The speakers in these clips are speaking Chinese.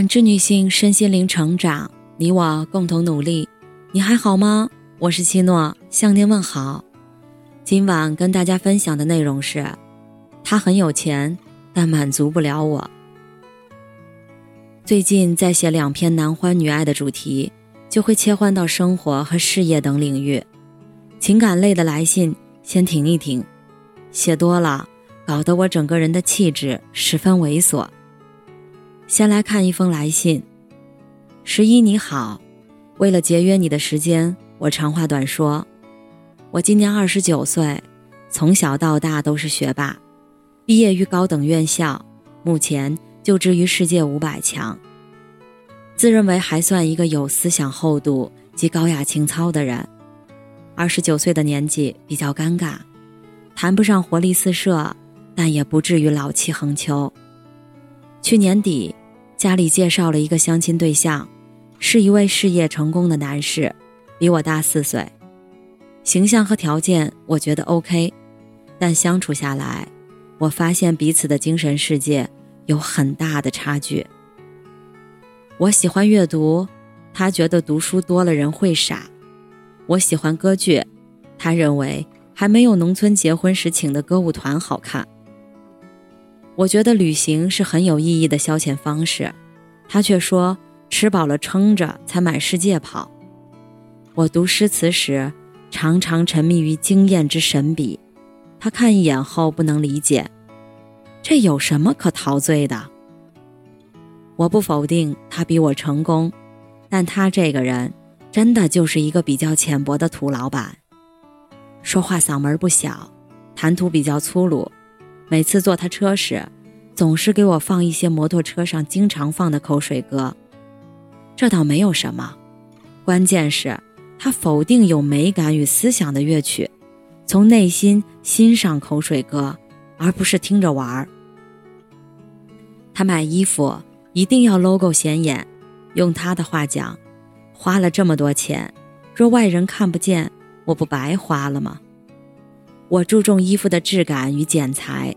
感知女性身心灵成长，你我共同努力。你还好吗？我是七诺，向您问好。今晚跟大家分享的内容是：他很有钱，但满足不了我。最近在写两篇男欢女爱的主题，就会切换到生活和事业等领域。情感类的来信先停一停，写多了，搞得我整个人的气质十分猥琐。先来看一封来信，十一你好，为了节约你的时间，我长话短说。我今年二十九岁，从小到大都是学霸，毕业于高等院校，目前就职于世界五百强。自认为还算一个有思想厚度及高雅情操的人。二十九岁的年纪比较尴尬，谈不上活力四射，但也不至于老气横秋。去年底。家里介绍了一个相亲对象，是一位事业成功的男士，比我大四岁，形象和条件我觉得 OK，但相处下来，我发现彼此的精神世界有很大的差距。我喜欢阅读，他觉得读书多了人会傻；我喜欢歌剧，他认为还没有农村结婚时请的歌舞团好看。我觉得旅行是很有意义的消遣方式，他却说吃饱了撑着才满世界跑。我读诗词时常常沉迷于惊艳之神笔，他看一眼后不能理解，这有什么可陶醉的？我不否定他比我成功，但他这个人真的就是一个比较浅薄的土老板，说话嗓门不小，谈吐比较粗鲁。每次坐他车时，总是给我放一些摩托车上经常放的口水歌。这倒没有什么，关键是，他否定有美感与思想的乐曲，从内心欣赏口水歌，而不是听着玩儿。他买衣服一定要 logo 显眼，用他的话讲，花了这么多钱，若外人看不见，我不白花了吗？我注重衣服的质感与剪裁，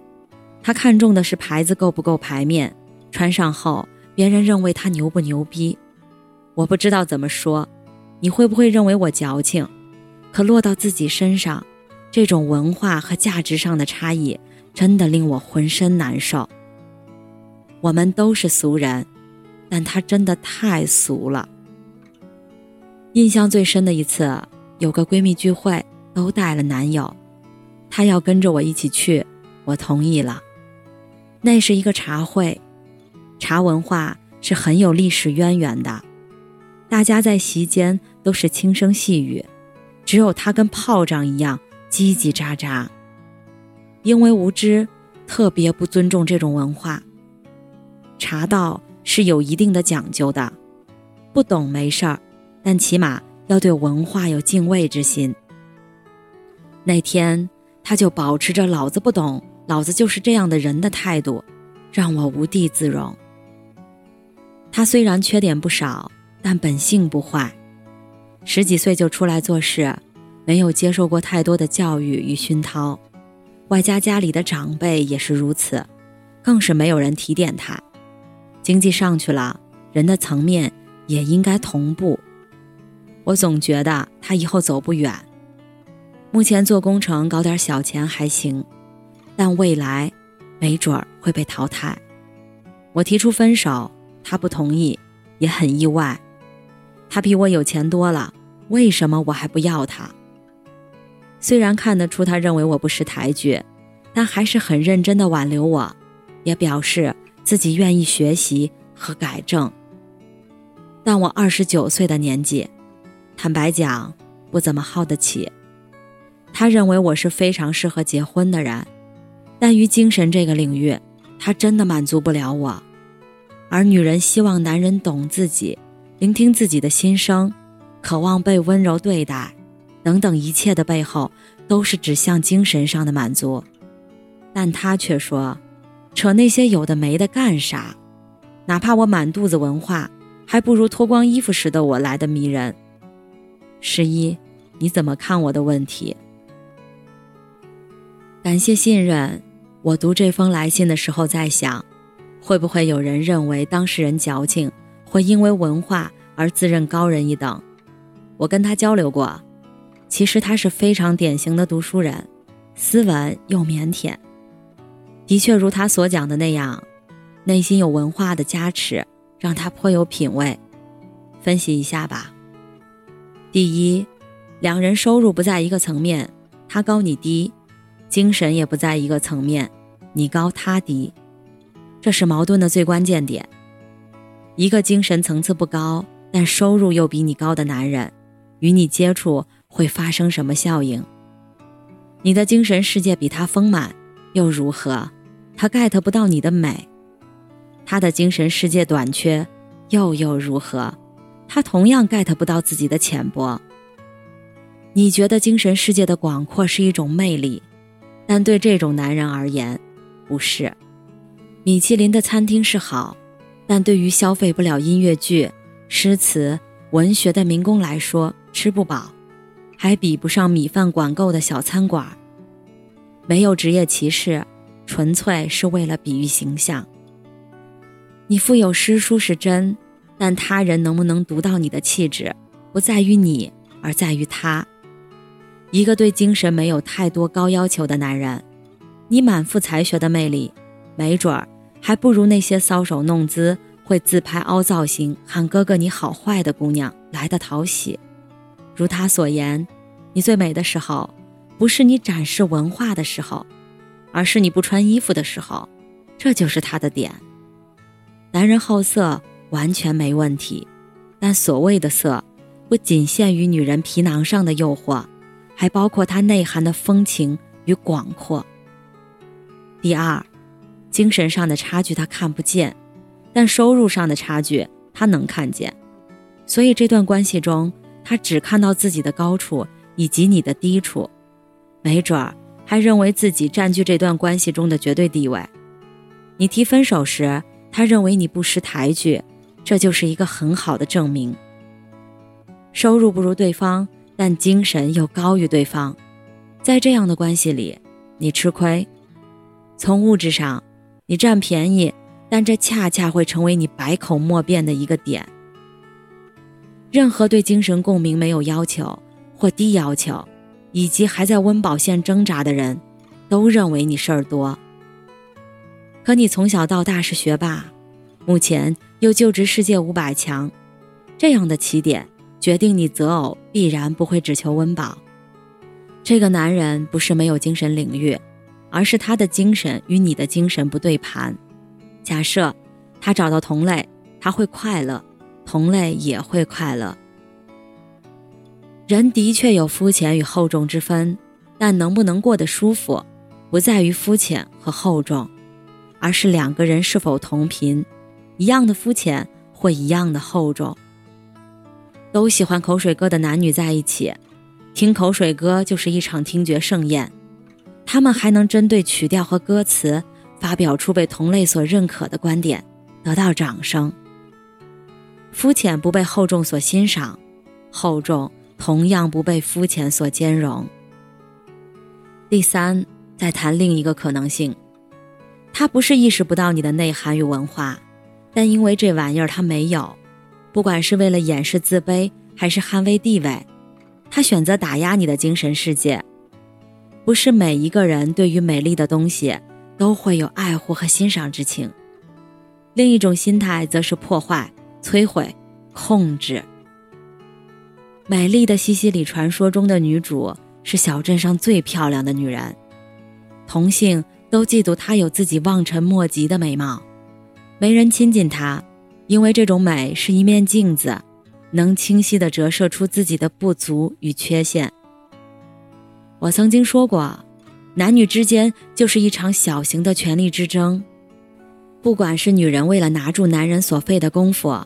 他看重的是牌子够不够牌面，穿上后别人认为他牛不牛逼。我不知道怎么说，你会不会认为我矫情？可落到自己身上，这种文化和价值上的差异真的令我浑身难受。我们都是俗人，但他真的太俗了。印象最深的一次，有个闺蜜聚会，都带了男友。他要跟着我一起去，我同意了。那是一个茶会，茶文化是很有历史渊源的。大家在席间都是轻声细语，只有他跟炮仗一样叽叽喳喳。因为无知，特别不尊重这种文化。茶道是有一定的讲究的，不懂没事儿，但起码要对文化有敬畏之心。那天。他就保持着“老子不懂，老子就是这样的人”的态度，让我无地自容。他虽然缺点不少，但本性不坏。十几岁就出来做事，没有接受过太多的教育与熏陶，外加家里的长辈也是如此，更是没有人提点他。经济上去了，人的层面也应该同步。我总觉得他以后走不远。目前做工程搞点小钱还行，但未来没准儿会被淘汰。我提出分手，他不同意，也很意外。他比我有钱多了，为什么我还不要他？虽然看得出他认为我不识抬举，但还是很认真的挽留我，也表示自己愿意学习和改正。但我二十九岁的年纪，坦白讲，不怎么耗得起。他认为我是非常适合结婚的人，但于精神这个领域，他真的满足不了我。而女人希望男人懂自己，聆听自己的心声，渴望被温柔对待，等等一切的背后，都是指向精神上的满足。但他却说，扯那些有的没的干啥？哪怕我满肚子文化，还不如脱光衣服时的我来的迷人。十一，你怎么看我的问题？感谢信任。我读这封来信的时候在想，会不会有人认为当事人矫情，会因为文化而自认高人一等？我跟他交流过，其实他是非常典型的读书人，斯文又腼腆。的确如他所讲的那样，内心有文化的加持，让他颇有品位。分析一下吧。第一，两人收入不在一个层面，他高你低，精神也不在一个层面，你高他低，这是矛盾的最关键点。一个精神层次不高，但收入又比你高的男人，与你接触会发生什么效应？你的精神世界比他丰满，又如何？他 get 不到你的美，他的精神世界短缺，又又如何？他同样 get 不到自己的浅薄。你觉得精神世界的广阔是一种魅力，但对这种男人而言，不是。米其林的餐厅是好，但对于消费不了音乐剧、诗词、文学的民工来说，吃不饱，还比不上米饭管够的小餐馆。没有职业歧视，纯粹是为了比喻形象。你富有诗书是真。但他人能不能读到你的气质，不在于你，而在于他。一个对精神没有太多高要求的男人，你满腹才学的魅力，没准儿还不如那些搔首弄姿、会自拍凹造型、喊哥哥你好坏的姑娘来的讨喜。如他所言，你最美的时候，不是你展示文化的时候，而是你不穿衣服的时候，这就是他的点。男人好色。完全没问题，但所谓的色，不仅限于女人皮囊上的诱惑，还包括它内涵的风情与广阔。第二，精神上的差距他看不见，但收入上的差距他能看见，所以这段关系中，他只看到自己的高处以及你的低处，没准儿还认为自己占据这段关系中的绝对地位。你提分手时，他认为你不识抬举。这就是一个很好的证明。收入不如对方，但精神又高于对方，在这样的关系里，你吃亏。从物质上，你占便宜，但这恰恰会成为你百口莫辩的一个点。任何对精神共鸣没有要求或低要求，以及还在温饱线挣扎的人，都认为你事儿多。可你从小到大是学霸。目前又就职世界五百强，这样的起点决定你择偶必然不会只求温饱。这个男人不是没有精神领域，而是他的精神与你的精神不对盘。假设他找到同类，他会快乐，同类也会快乐。人的确有肤浅与厚重之分，但能不能过得舒服，不在于肤浅和厚重，而是两个人是否同频。一样的肤浅或一样的厚重，都喜欢口水歌的男女在一起，听口水歌就是一场听觉盛宴。他们还能针对曲调和歌词发表出被同类所认可的观点，得到掌声。肤浅不被厚重所欣赏，厚重同样不被肤浅所兼容。第三，再谈另一个可能性，他不是意识不到你的内涵与文化。但因为这玩意儿他没有，不管是为了掩饰自卑还是捍卫地位，他选择打压你的精神世界。不是每一个人对于美丽的东西都会有爱护和欣赏之情，另一种心态则是破坏、摧毁、控制。美丽的西西里传说中的女主是小镇上最漂亮的女人，同性都嫉妒她有自己望尘莫及的美貌。没人亲近她，因为这种美是一面镜子，能清晰地折射出自己的不足与缺陷。我曾经说过，男女之间就是一场小型的权力之争。不管是女人为了拿住男人所费的功夫，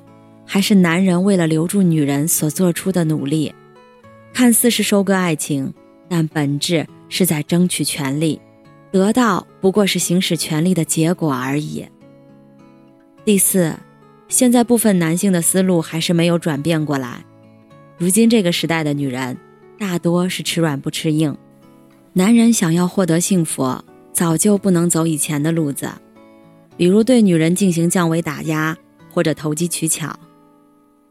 还是男人为了留住女人所做出的努力，看似是收割爱情，但本质是在争取权利，得到不过是行使权力的结果而已。第四，现在部分男性的思路还是没有转变过来。如今这个时代的女人，大多是吃软不吃硬。男人想要获得幸福，早就不能走以前的路子。比如对女人进行降维打压或者投机取巧。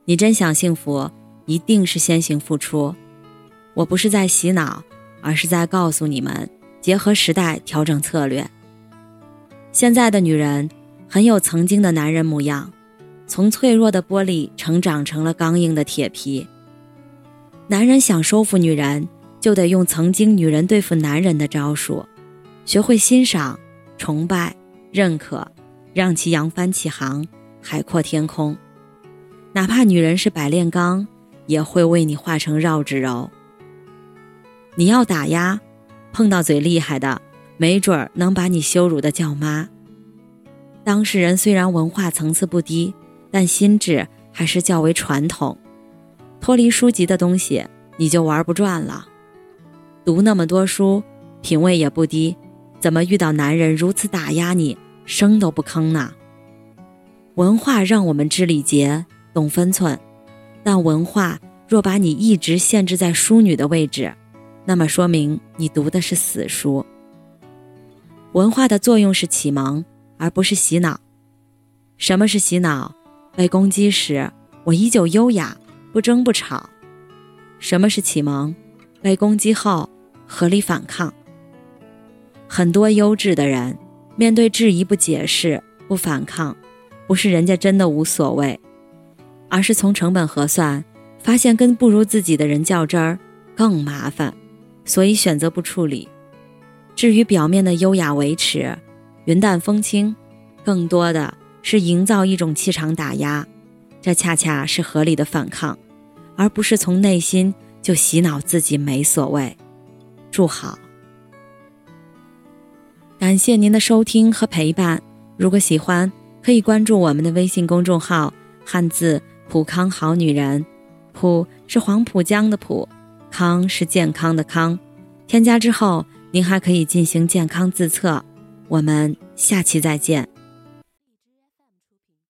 你真想幸福，一定是先行付出。我不是在洗脑，而是在告诉你们，结合时代调整策略。现在的女人很有曾经的男人模样，从脆弱的玻璃成长成了刚硬的铁皮。男人想收服女人，就得用曾经女人对付男人的招数，学会欣赏、崇拜、认可，让其扬帆起航，海阔天空。哪怕女人是百炼钢，也会为你化成绕指柔。你要打压，碰到嘴厉害的，没准儿能把你羞辱的叫妈。当事人虽然文化层次不低，但心智还是较为传统，脱离书籍的东西你就玩不转了。读那么多书，品味也不低，怎么遇到男人如此打压你，声都不吭呢？文化让我们知礼节。懂分寸，但文化若把你一直限制在淑女的位置，那么说明你读的是死书。文化的作用是启蒙，而不是洗脑。什么是洗脑？被攻击时，我依旧优雅，不争不吵。什么是启蒙？被攻击后，合理反抗。很多优质的人，面对质疑不解释、不反抗，不是人家真的无所谓。而是从成本核算，发现跟不如自己的人较真儿更麻烦，所以选择不处理。至于表面的优雅维持、云淡风轻，更多的是营造一种气场打压，这恰恰是合理的反抗，而不是从内心就洗脑自己没所谓。祝好，感谢您的收听和陪伴。如果喜欢，可以关注我们的微信公众号“汉字”。普康好女人，普是黄浦江的浦，康是健康的康。添加之后，您还可以进行健康自测。我们下期再见。